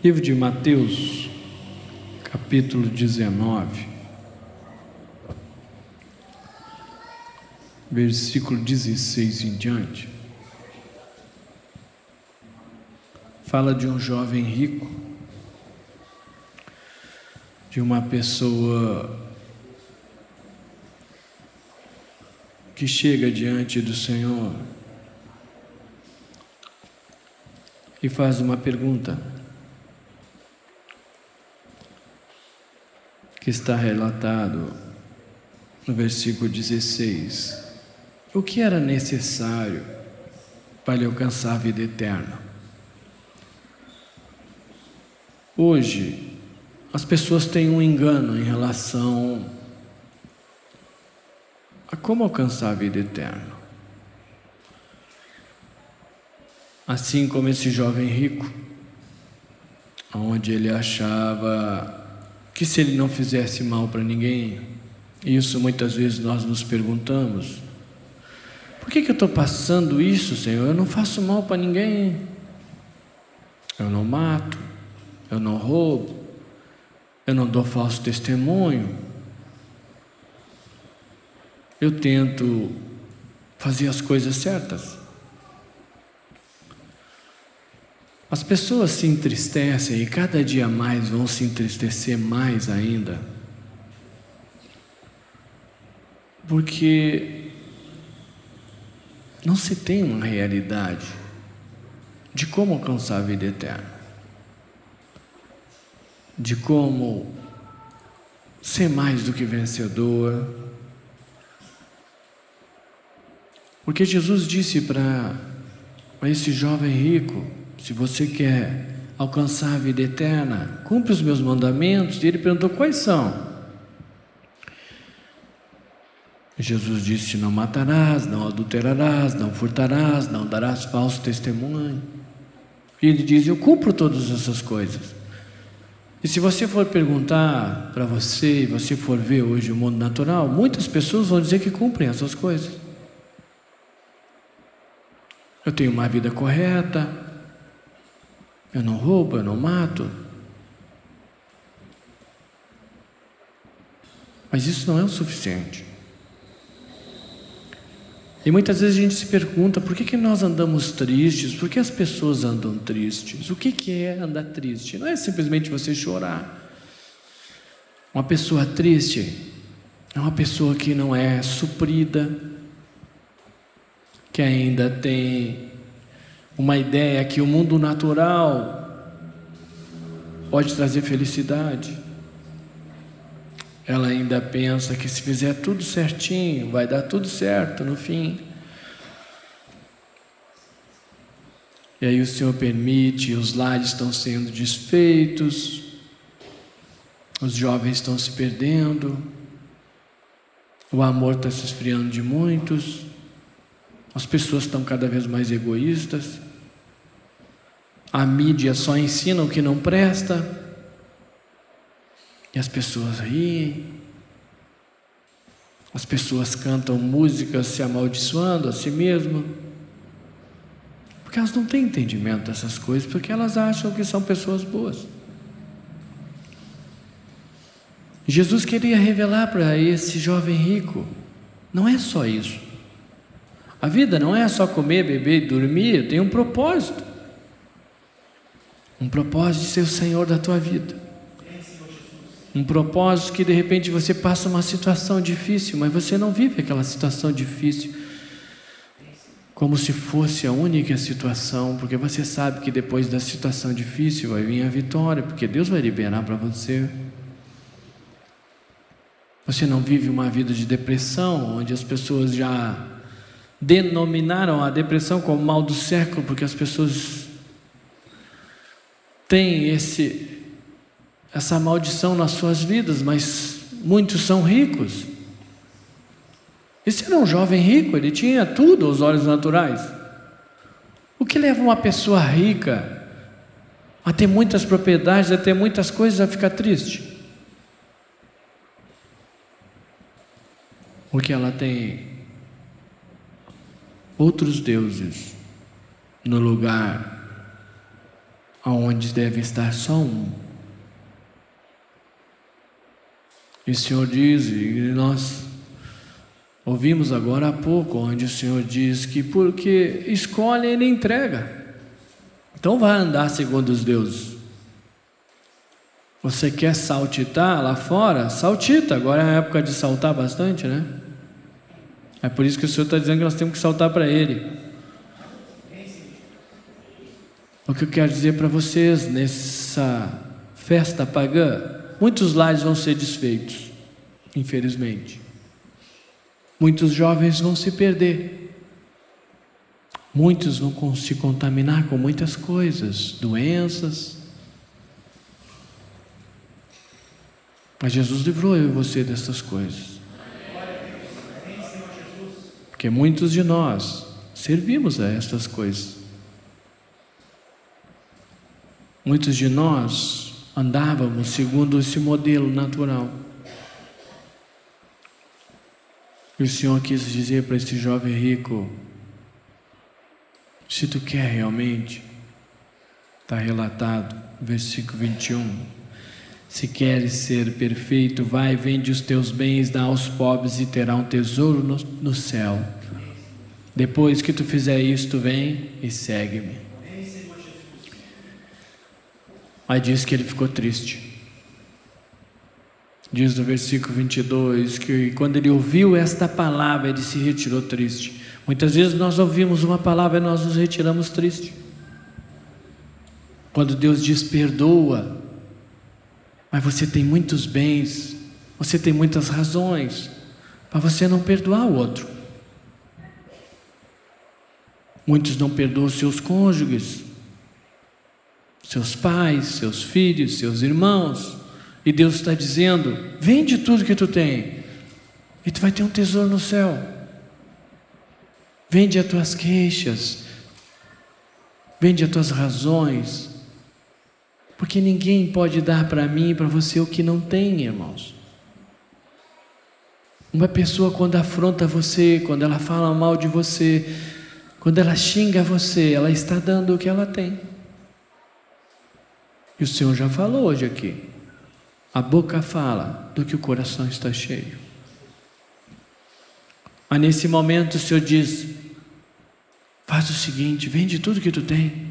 Livro de Mateus, capítulo 19, versículo 16 em diante. Fala de um jovem rico, de uma pessoa que chega diante do Senhor e faz uma pergunta que está relatado no versículo 16. O que era necessário para alcançar a vida eterna? Hoje, as pessoas têm um engano em relação a como alcançar a vida eterna. Assim como esse jovem rico, onde ele achava que se ele não fizesse mal para ninguém, isso muitas vezes nós nos perguntamos: por que, que eu estou passando isso, Senhor? Eu não faço mal para ninguém, eu não mato, eu não roubo, eu não dou falso testemunho, eu tento fazer as coisas certas. As pessoas se entristecem e cada dia mais vão se entristecer mais ainda, porque não se tem uma realidade de como alcançar a vida eterna, de como ser mais do que vencedor, Porque Jesus disse para esse jovem rico: se você quer alcançar a vida eterna, cumpre os meus mandamentos. E ele perguntou: quais são? Jesus disse: Não matarás, não adulterarás, não furtarás, não darás falso testemunho. E ele diz: Eu cumpro todas essas coisas. E se você for perguntar para você, e você for ver hoje o mundo natural, muitas pessoas vão dizer que cumprem essas coisas. Eu tenho uma vida correta. Eu não roubo, eu não mato. Mas isso não é o suficiente. E muitas vezes a gente se pergunta por que, que nós andamos tristes, por que as pessoas andam tristes? O que, que é andar triste? Não é simplesmente você chorar. Uma pessoa triste é uma pessoa que não é suprida, que ainda tem uma ideia que o mundo natural pode trazer felicidade. Ela ainda pensa que se fizer tudo certinho, vai dar tudo certo no fim. E aí o Senhor permite, os lares estão sendo desfeitos, os jovens estão se perdendo, o amor está se esfriando de muitos. As pessoas estão cada vez mais egoístas. A mídia só ensina o que não presta. E as pessoas riem. As pessoas cantam músicas se amaldiçoando a si mesmas. Porque elas não têm entendimento dessas coisas, porque elas acham que são pessoas boas. Jesus queria revelar para esse jovem rico: não é só isso. A vida não é só comer, beber e dormir, tem um propósito. Um propósito de ser o Senhor da tua vida. Um propósito que de repente você passa uma situação difícil, mas você não vive aquela situação difícil como se fosse a única situação, porque você sabe que depois da situação difícil vai vir a vitória, porque Deus vai liberar para você. Você não vive uma vida de depressão, onde as pessoas já denominaram a depressão como mal do século, porque as pessoas têm esse essa maldição nas suas vidas, mas muitos são ricos. Esse era um jovem rico, ele tinha tudo aos olhos naturais. O que leva uma pessoa rica a ter muitas propriedades, a ter muitas coisas, a ficar triste? Porque ela tem outros deuses no lugar aonde deve estar só um. E o Senhor diz, e nós ouvimos agora há pouco, onde o Senhor diz que porque escolhe, Ele entrega. Então vai andar segundo os deuses. Você quer saltitar lá fora? Saltita. Agora é a época de saltar bastante, né? É por isso que o Senhor está dizendo que nós temos que saltar para Ele. O que eu quero dizer para vocês nessa festa pagã, muitos lares vão ser desfeitos, infelizmente. Muitos jovens vão se perder. Muitos vão se contaminar com muitas coisas, doenças. Mas Jesus livrou eu e você dessas coisas. Porque muitos de nós servimos a estas coisas. Muitos de nós andávamos segundo esse modelo natural. E o Senhor quis dizer para esse jovem rico: se tu quer realmente, está relatado, versículo 21. Se queres ser perfeito, vai, vende os teus bens, dá aos pobres e terá um tesouro no, no céu. Depois que tu fizer isto, vem e segue-me. Aí diz que ele ficou triste. Diz no versículo 22 que quando ele ouviu esta palavra, ele se retirou triste. Muitas vezes nós ouvimos uma palavra e nós nos retiramos triste. Quando Deus diz perdoa, mas você tem muitos bens, você tem muitas razões para você não perdoar o outro. Muitos não perdoam seus cônjuges, seus pais, seus filhos, seus irmãos. E Deus está dizendo: vende tudo que tu tem, e tu vai ter um tesouro no céu. Vende as tuas queixas, vende as tuas razões, porque ninguém pode dar para mim e para você o que não tem, irmãos. Uma pessoa, quando afronta você, quando ela fala mal de você, quando ela xinga você, ela está dando o que ela tem. E o Senhor já falou hoje aqui. A boca fala do que o coração está cheio. Mas nesse momento o Senhor diz: faz o seguinte, vende tudo que tu tem.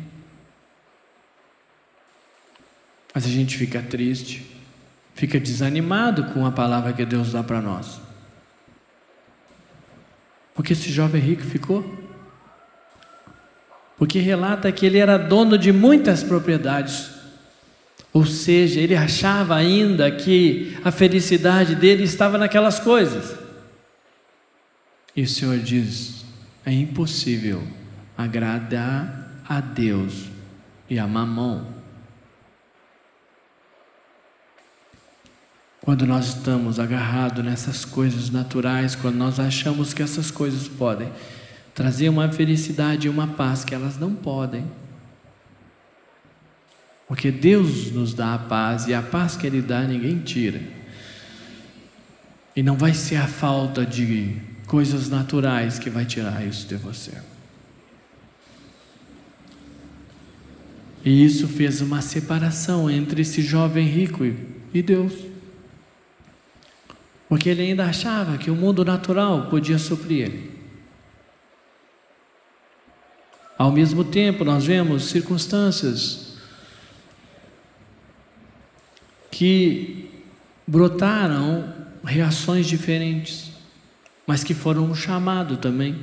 Mas a gente fica triste, fica desanimado com a palavra que Deus dá para nós. Porque esse jovem rico ficou. Porque relata que ele era dono de muitas propriedades. Ou seja, ele achava ainda que a felicidade dele estava naquelas coisas. E o Senhor diz: é impossível agradar a Deus e a mamão. Quando nós estamos agarrados nessas coisas naturais, quando nós achamos que essas coisas podem trazer uma felicidade e uma paz que elas não podem. Porque Deus nos dá a paz e a paz que Ele dá ninguém tira. E não vai ser a falta de coisas naturais que vai tirar isso de você. E isso fez uma separação entre esse jovem rico e Deus. Porque ele ainda achava que o mundo natural podia suprir ele. Ao mesmo tempo, nós vemos circunstâncias que brotaram reações diferentes, mas que foram um chamado também.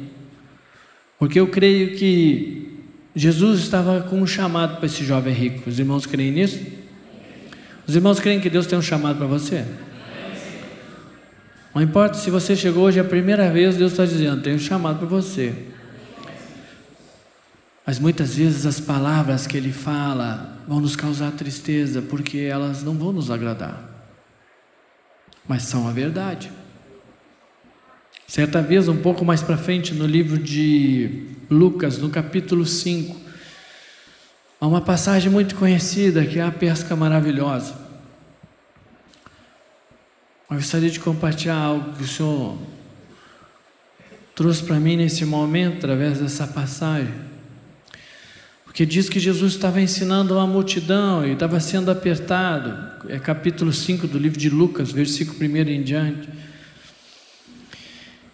Porque eu creio que Jesus estava com um chamado para esse jovem rico. Os irmãos creem nisso? Os irmãos creem que Deus tem um chamado para você? Não importa se você chegou hoje a primeira vez, Deus está dizendo: tem um chamado para você. Mas muitas vezes as palavras que ele fala vão nos causar tristeza, porque elas não vão nos agradar. Mas são a verdade. Certa vez, um pouco mais para frente, no livro de Lucas, no capítulo 5, há uma passagem muito conhecida que é a pesca maravilhosa. Eu gostaria de compartilhar algo que o Senhor trouxe para mim nesse momento, através dessa passagem. Porque diz que Jesus estava ensinando uma multidão e estava sendo apertado. É capítulo 5 do livro de Lucas, versículo 1 em diante.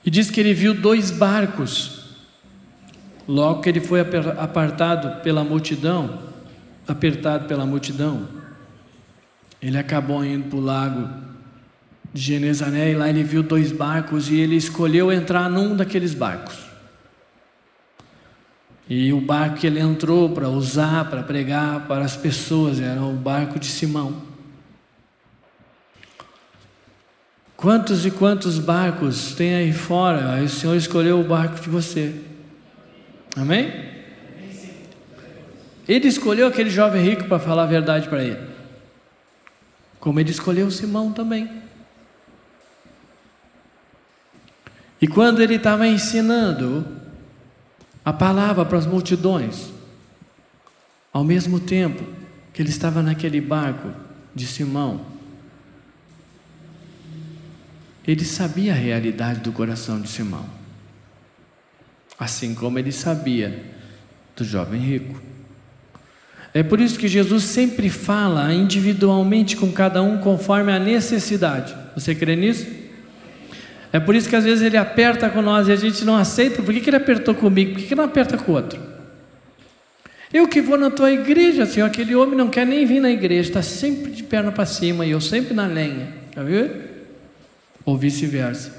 E diz que ele viu dois barcos. Logo que ele foi apartado pela multidão, apertado pela multidão, ele acabou indo para o lago de Genesané e lá ele viu dois barcos e ele escolheu entrar num daqueles barcos. E o barco que ele entrou para usar, para pregar para as pessoas, era o barco de Simão. Quantos e quantos barcos tem aí fora? Aí o Senhor escolheu o barco de você. Amém? Ele escolheu aquele jovem rico para falar a verdade para ele. Como ele escolheu Simão também. E quando ele estava ensinando, a palavra para as multidões. Ao mesmo tempo que ele estava naquele barco de Simão, ele sabia a realidade do coração de Simão, assim como ele sabia do jovem rico. É por isso que Jesus sempre fala individualmente com cada um conforme a necessidade. Você crê nisso? É por isso que às vezes ele aperta com nós e a gente não aceita. Por que, que ele apertou comigo? Por que, que não aperta com o outro? Eu que vou na tua igreja, Senhor, aquele homem não quer nem vir na igreja, está sempre de perna para cima e eu sempre na lenha. Já viu? Ou vice-versa.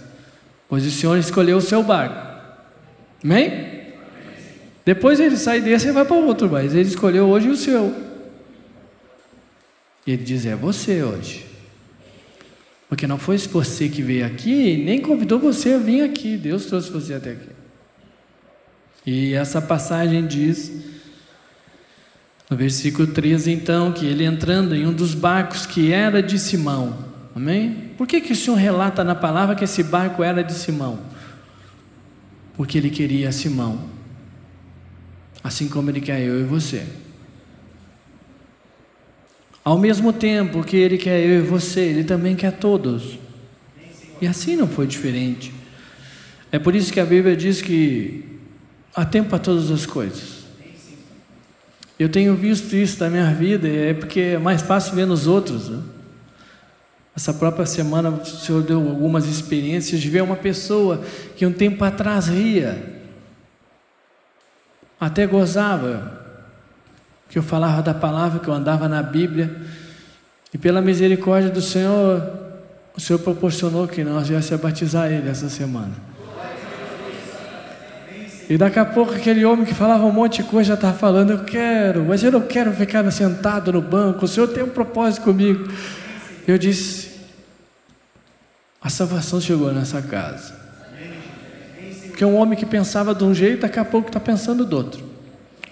Pois o Senhor escolheu o seu barco. Amém? Depois ele sai desse e vai para outro, mas ele escolheu hoje o seu. E ele diz: É você hoje. Porque não foi você que veio aqui, nem convidou você a vir aqui. Deus trouxe você até aqui. E essa passagem diz, no versículo 13, então, que ele entrando em um dos barcos que era de Simão. Amém? Por que, que o Senhor relata na palavra que esse barco era de Simão? Porque ele queria Simão, assim como ele quer eu e você. Ao mesmo tempo que Ele quer eu e você, Ele também quer todos. E assim não foi diferente. É por isso que a Bíblia diz que há tempo para todas as coisas. Eu tenho visto isso na minha vida, é porque é mais fácil ver nos outros. Né? Essa própria semana o Senhor deu algumas experiências de ver uma pessoa que um tempo atrás ria, até gozava, que eu falava da palavra, que eu andava na Bíblia, e pela misericórdia do Senhor, o Senhor proporcionou que nós viesse a batizar ele essa semana. E daqui a pouco aquele homem que falava um monte de coisa já estava falando, eu quero, mas eu não quero ficar sentado no banco, o Senhor tem um propósito comigo. Eu disse, a salvação chegou nessa casa. Porque um homem que pensava de um jeito, daqui a pouco está pensando do outro.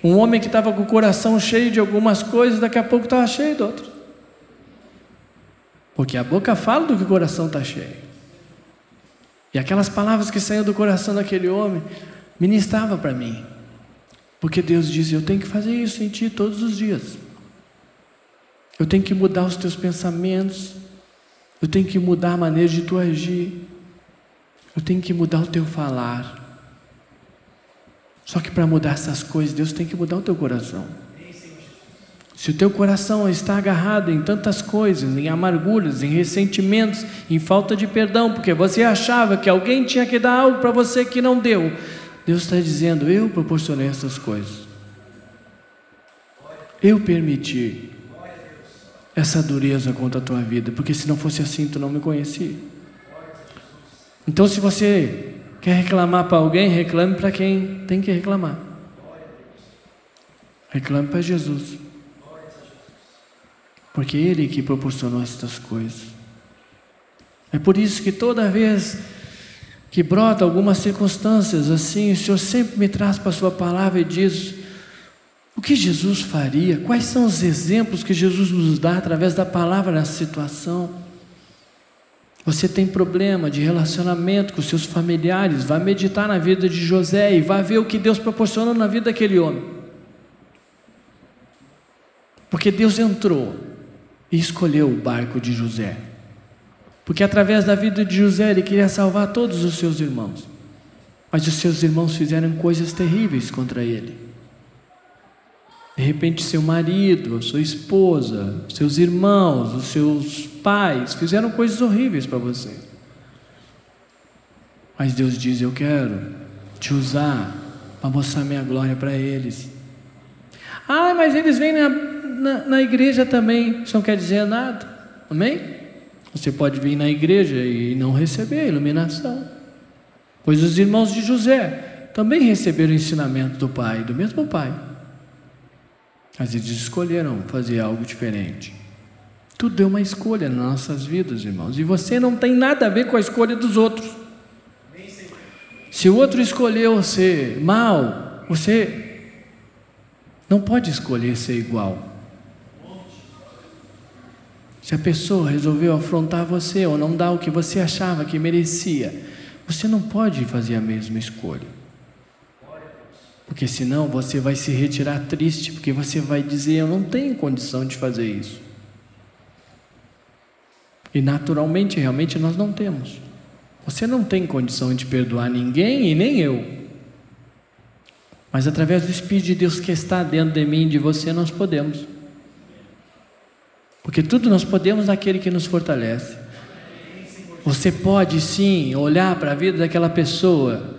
Um homem que estava com o coração cheio de algumas coisas, daqui a pouco estava cheio de outras. Porque a boca fala do que o coração está cheio. E aquelas palavras que saíam do coração daquele homem ministrava para mim. Porque Deus diz: Eu tenho que fazer isso em ti todos os dias. Eu tenho que mudar os teus pensamentos. Eu tenho que mudar a maneira de tu agir. Eu tenho que mudar o teu falar. Só que para mudar essas coisas, Deus tem que mudar o teu coração. Se o teu coração está agarrado em tantas coisas, em amarguras, em ressentimentos, em falta de perdão, porque você achava que alguém tinha que dar algo para você que não deu, Deus está dizendo: Eu proporcionei essas coisas. Eu permiti essa dureza contra a tua vida, porque se não fosse assim, tu não me conhecia. Então, se você Quer reclamar para alguém? Reclame para quem tem que reclamar. Reclame para Jesus. Porque é Ele que proporcionou estas coisas. É por isso que toda vez que brota algumas circunstâncias assim, o Senhor sempre me traz para a Sua palavra e diz: o que Jesus faria? Quais são os exemplos que Jesus nos dá através da palavra nessa situação? Você tem problema de relacionamento com seus familiares, vai meditar na vida de José e vai ver o que Deus proporcionou na vida daquele homem. Porque Deus entrou e escolheu o barco de José. Porque através da vida de José ele queria salvar todos os seus irmãos. Mas os seus irmãos fizeram coisas terríveis contra ele. De repente, seu marido, sua esposa, seus irmãos, os seus pais fizeram coisas horríveis para você. Mas Deus diz: Eu quero te usar para mostrar minha glória para eles. Ah, mas eles vêm na, na, na, igreja também, isso não quer dizer nada, amém? Você pode vir na igreja e não receber a iluminação, pois os irmãos de José também receberam o ensinamento do pai, do mesmo pai. Mas eles escolheram fazer algo diferente. Tudo é uma escolha nas nossas vidas, irmãos. E você não tem nada a ver com a escolha dos outros. Se o outro escolheu ser mal, você não pode escolher ser igual. Se a pessoa resolveu afrontar você ou não dar o que você achava que merecia, você não pode fazer a mesma escolha. Porque senão você vai se retirar triste, porque você vai dizer: Eu não tenho condição de fazer isso. E naturalmente, realmente, nós não temos. Você não tem condição de perdoar ninguém e nem eu. Mas através do Espírito de Deus que está dentro de mim e de você, nós podemos. Porque tudo nós podemos naquele que nos fortalece. Você pode sim olhar para a vida daquela pessoa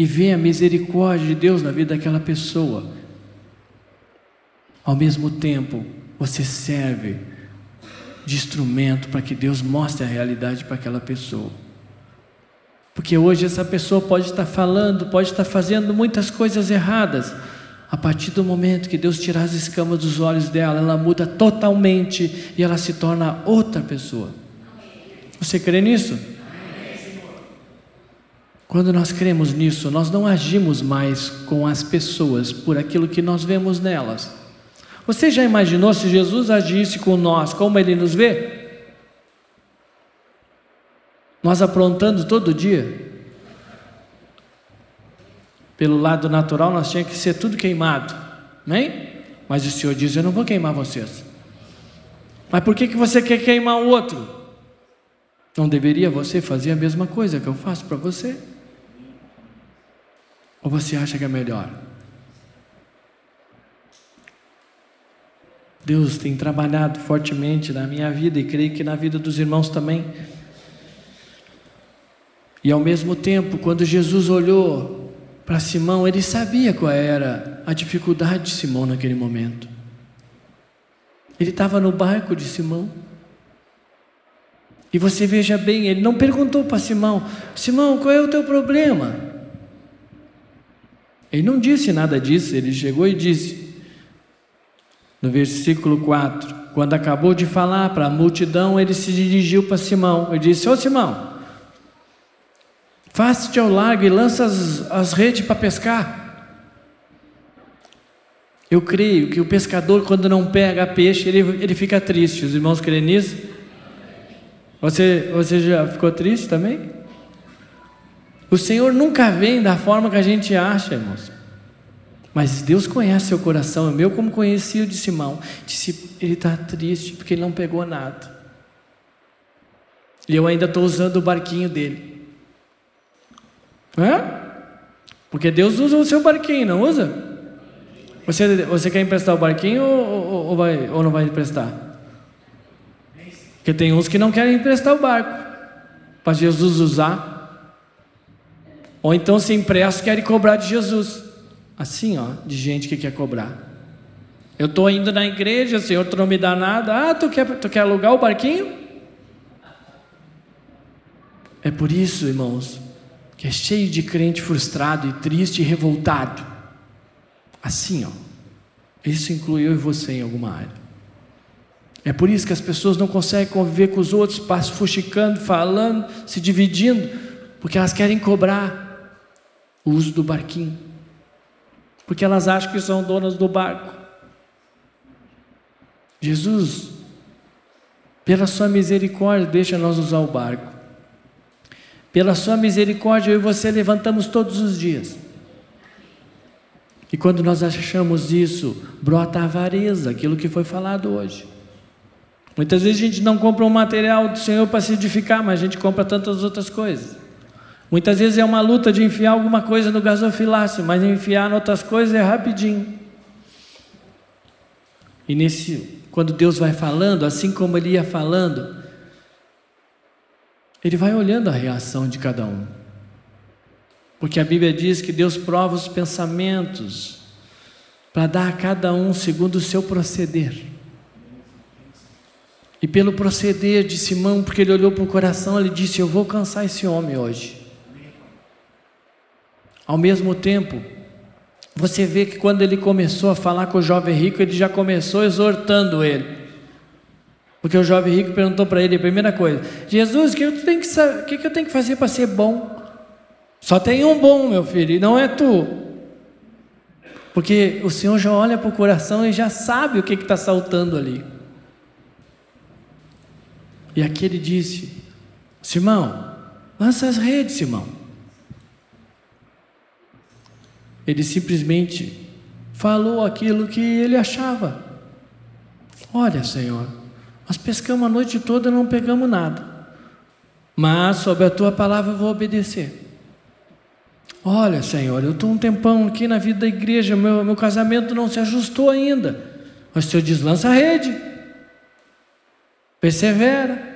e ver a misericórdia de Deus na vida daquela pessoa. Ao mesmo tempo, você serve de instrumento para que Deus mostre a realidade para aquela pessoa. Porque hoje essa pessoa pode estar falando, pode estar fazendo muitas coisas erradas. A partir do momento que Deus tirar as escamas dos olhos dela, ela muda totalmente e ela se torna outra pessoa. Você crê nisso? Quando nós cremos nisso, nós não agimos mais com as pessoas por aquilo que nós vemos nelas. Você já imaginou se Jesus agisse com nós como ele nos vê? Nós aprontando todo dia. Pelo lado natural, nós tínhamos que ser tudo queimado, amém? Mas o Senhor diz: Eu não vou queimar vocês. Mas por que, que você quer queimar o outro? Não deveria você fazer a mesma coisa que eu faço para você? Ou você acha que é melhor? Deus tem trabalhado fortemente na minha vida e creio que na vida dos irmãos também. E ao mesmo tempo, quando Jesus olhou para Simão, ele sabia qual era a dificuldade de Simão naquele momento. Ele estava no barco de Simão. E você veja bem, ele não perguntou para Simão: Simão, qual é o teu problema? Ele não disse nada disso, ele chegou e disse, no versículo 4, quando acabou de falar para a multidão, ele se dirigiu para Simão e disse: Ô Simão, faça-te ao largo e lança as, as redes para pescar. Eu creio que o pescador, quando não pega peixe, ele, ele fica triste. Os irmãos creem nisso? Você, você já ficou triste também? O Senhor nunca vem da forma que a gente acha, irmãos. Mas Deus conhece seu coração, é meu como conhecia o de Simão. Disse, ele está triste porque ele não pegou nada. E eu ainda estou usando o barquinho dele. É? Porque Deus usa o seu barquinho, não usa? Você, você quer emprestar o barquinho ou, ou, ou, vai, ou não vai emprestar? Porque tem uns que não querem emprestar o barco para Jesus usar. Ou então se empresta querem cobrar de Jesus. Assim, ó, de gente que quer cobrar. Eu estou indo na igreja, Senhor, tu não me dá nada. Ah, tu quer, tu quer alugar o barquinho? É por isso, irmãos, que é cheio de crente frustrado e triste e revoltado. Assim, ó. Isso inclui eu e você em alguma área. É por isso que as pessoas não conseguem conviver com os outros, passam fuxicando, falando, se dividindo, porque elas querem cobrar o uso do barquinho, porque elas acham que são donas do barco. Jesus, pela sua misericórdia, deixa nós usar o barco. Pela sua misericórdia, eu e você levantamos todos os dias. E quando nós achamos isso, brota a avareza, aquilo que foi falado hoje. Muitas vezes a gente não compra um material do Senhor para se edificar, mas a gente compra tantas outras coisas. Muitas vezes é uma luta de enfiar alguma coisa no gasofilácio, mas enfiar em outras coisas é rapidinho. E nesse, quando Deus vai falando, assim como ele ia falando, ele vai olhando a reação de cada um. Porque a Bíblia diz que Deus prova os pensamentos para dar a cada um segundo o seu proceder. E pelo proceder de Simão, porque ele olhou para o coração, ele disse: Eu vou alcançar esse homem hoje. Ao mesmo tempo, você vê que quando ele começou a falar com o jovem rico, ele já começou exortando ele. Porque o jovem rico perguntou para ele a primeira coisa: Jesus, o que, eu tenho que, eu tenho que fazer para ser bom? Só tem um bom, meu filho, e não é tu. Porque o Senhor já olha para o coração e já sabe o que está saltando ali. E aquele disse: Simão, lança as redes, Simão. Ele simplesmente falou aquilo que ele achava. Olha, Senhor, nós pescamos a noite toda e não pegamos nada. Mas sobre a tua palavra eu vou obedecer. Olha, Senhor, eu estou um tempão aqui na vida da igreja, meu, meu casamento não se ajustou ainda. Mas o Senhor diz: lança a rede, persevera.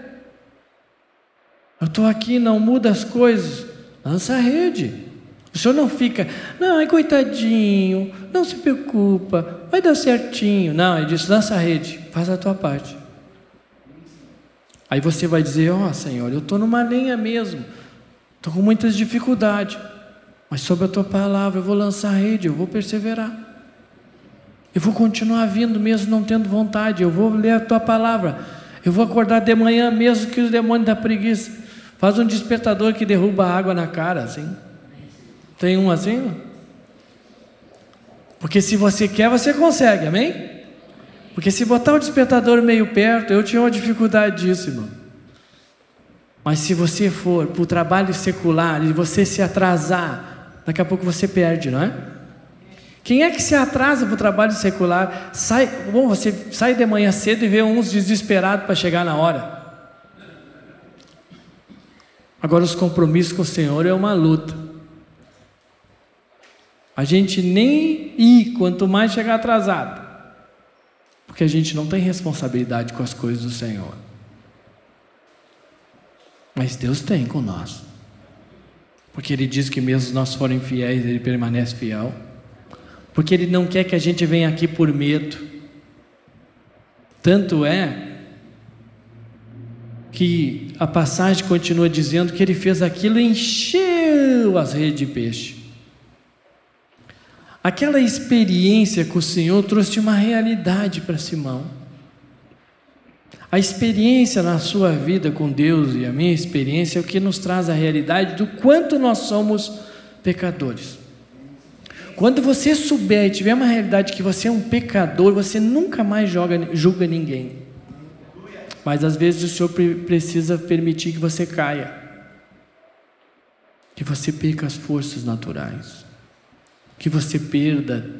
Eu estou aqui, não muda as coisas, lança a rede. O senhor não fica, não, coitadinho, não se preocupa, vai dar certinho. Não, ele diz: lança a rede, faz a tua parte. Aí você vai dizer: Ó oh, Senhor, eu estou numa linha mesmo, estou com muitas dificuldades, mas sobre a tua palavra eu vou lançar a rede, eu vou perseverar. Eu vou continuar vindo mesmo não tendo vontade, eu vou ler a tua palavra, eu vou acordar de manhã mesmo que os demônios da preguiça. Faz um despertador que derruba água na cara, assim. Tem um assim? Porque se você quer, você consegue, amém? Porque se botar o despertador meio perto, eu tinha uma dificuldade disso, irmão. Mas se você for para o trabalho secular e você se atrasar, daqui a pouco você perde, não é? Quem é que se atrasa para o trabalho secular? Sai, bom, você sai de manhã cedo e vê uns desesperados para chegar na hora. Agora, os compromissos com o Senhor é uma luta. A gente nem ir, quanto mais chegar atrasado. Porque a gente não tem responsabilidade com as coisas do Senhor. Mas Deus tem com nós. Porque Ele diz que mesmo nós forem fiéis, Ele permanece fiel. Porque Ele não quer que a gente venha aqui por medo. Tanto é que a passagem continua dizendo que ele fez aquilo e encheu as redes de peixe. Aquela experiência com o Senhor trouxe uma realidade para Simão. A experiência na sua vida com Deus e a minha experiência é o que nos traz a realidade do quanto nós somos pecadores. Quando você souber e tiver uma realidade que você é um pecador, você nunca mais joga, julga ninguém. Mas às vezes o Senhor precisa permitir que você caia, que você perca as forças naturais que você perda,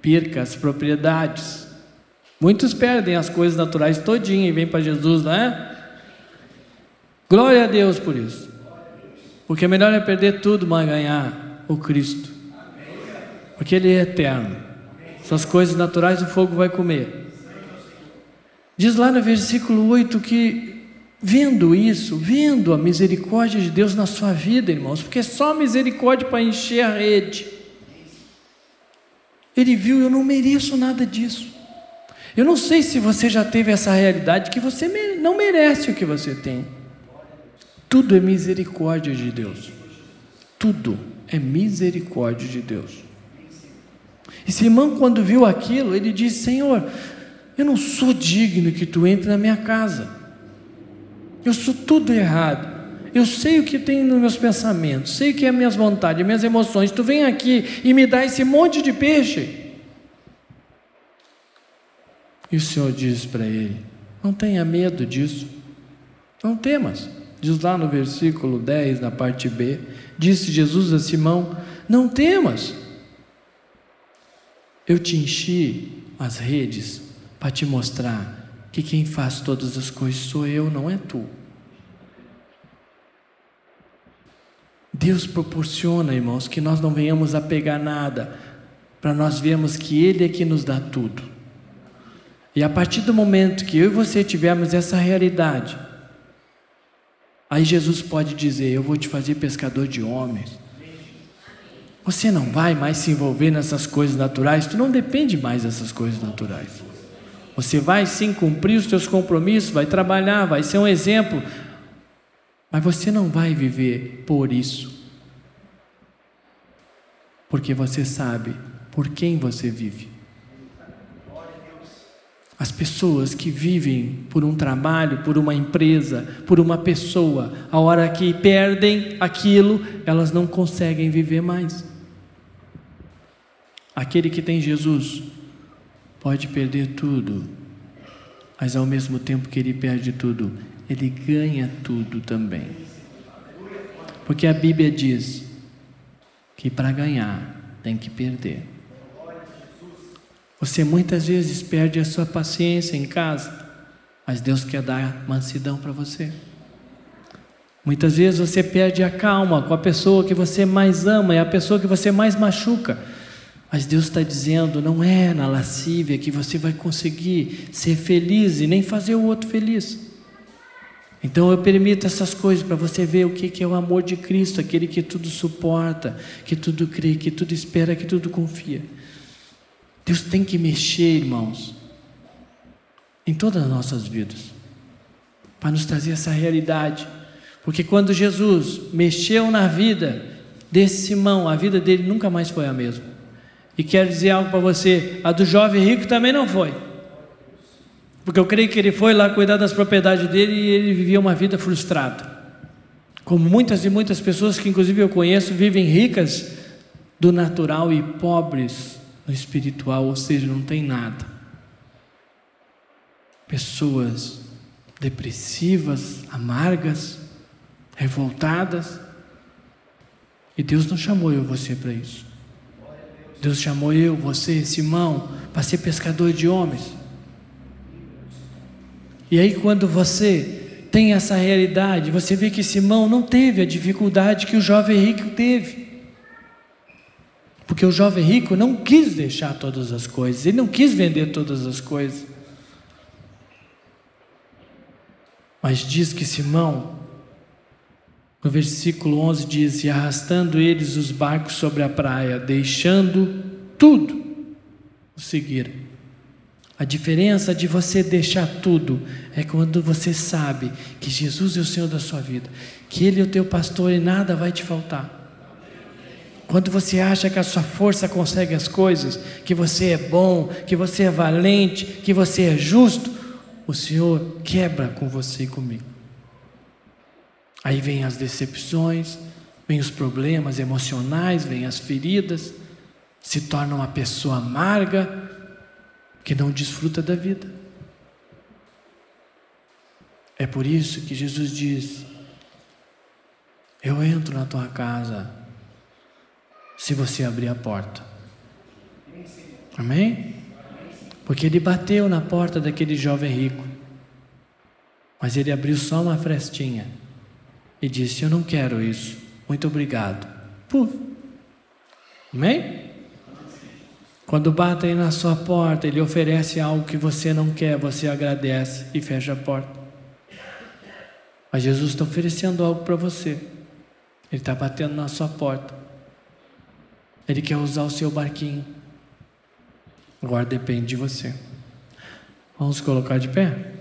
perca as propriedades. Muitos perdem as coisas naturais todinho e vêm para Jesus, não é? Glória a Deus por isso. Porque melhor é perder tudo, mas ganhar o Cristo. Porque Ele é eterno. Essas coisas naturais o fogo vai comer. Diz lá no versículo 8 que, vendo isso, vendo a misericórdia de Deus na sua vida, irmãos, porque é só misericórdia para encher a rede. Ele viu, eu não mereço nada disso. Eu não sei se você já teve essa realidade que você não merece o que você tem. Tudo é misericórdia de Deus. Tudo é misericórdia de Deus. E Simão, quando viu aquilo, ele disse: Senhor, eu não sou digno que tu entre na minha casa. Eu sou tudo errado. Eu sei o que tem nos meus pensamentos, sei o que é minhas vontades, minhas emoções. Tu vem aqui e me dá esse monte de peixe. E o Senhor diz para ele: Não tenha medo disso. Não temas. Diz lá no versículo 10, na parte B: Disse Jesus a Simão: Não temas. Eu te enchi as redes para te mostrar que quem faz todas as coisas sou eu, não é tu. Deus proporciona, irmãos, que nós não venhamos a pegar nada, para nós vermos que Ele é que nos dá tudo. E a partir do momento que eu e você tivermos essa realidade, aí Jesus pode dizer: Eu vou te fazer pescador de homens. Você não vai mais se envolver nessas coisas naturais, tu não depende mais dessas coisas naturais. Você vai sim cumprir os seus compromissos, vai trabalhar, vai ser um exemplo, mas você não vai viver por isso. Porque você sabe por quem você vive. As pessoas que vivem por um trabalho, por uma empresa, por uma pessoa, a hora que perdem aquilo, elas não conseguem viver mais. Aquele que tem Jesus pode perder tudo, mas ao mesmo tempo que ele perde tudo, ele ganha tudo também. Porque a Bíblia diz que para ganhar tem que perder. Você muitas vezes perde a sua paciência em casa, mas Deus quer dar mansidão para você. Muitas vezes você perde a calma com a pessoa que você mais ama, é a pessoa que você mais machuca. Mas Deus está dizendo: não é na lascívia que você vai conseguir ser feliz e nem fazer o outro feliz. Então eu permito essas coisas para você ver o que é o amor de Cristo, aquele que tudo suporta, que tudo crê, que tudo espera, que tudo confia. Deus tem que mexer, irmãos, em todas as nossas vidas, para nos trazer essa realidade. Porque quando Jesus mexeu na vida desse Simão, a vida dele nunca mais foi a mesma. E quero dizer algo para você: a do jovem rico também não foi. Porque eu creio que ele foi lá cuidar das propriedades dele e ele vivia uma vida frustrada. Como muitas e muitas pessoas que, inclusive, eu conheço, vivem ricas do natural e pobres no espiritual, ou seja, não tem nada. Pessoas depressivas, amargas, revoltadas. E Deus não chamou eu você para isso. Deus chamou eu, você, Simão, para ser pescador de homens. E aí, quando você tem essa realidade, você vê que Simão não teve a dificuldade que o jovem rico teve. Porque o jovem rico não quis deixar todas as coisas, ele não quis vender todas as coisas. Mas diz que Simão, no versículo 11 diz: E arrastando eles os barcos sobre a praia, deixando tudo, o seguiram. A diferença de você deixar tudo é quando você sabe que Jesus é o Senhor da sua vida, que Ele é o teu pastor e nada vai te faltar. Quando você acha que a sua força consegue as coisas, que você é bom, que você é valente, que você é justo, o Senhor quebra com você e comigo. Aí vem as decepções, vem os problemas emocionais, vem as feridas, se torna uma pessoa amarga, que não desfruta da vida. É por isso que Jesus diz: Eu entro na tua casa se você abrir a porta. Amém? Porque ele bateu na porta daquele jovem rico, mas ele abriu só uma frestinha e disse: Eu não quero isso, muito obrigado. Puf. Amém? Quando batem na sua porta, ele oferece algo que você não quer, você agradece e fecha a porta. Mas Jesus está oferecendo algo para você. Ele está batendo na sua porta. Ele quer usar o seu barquinho. Agora depende de você. Vamos colocar de pé?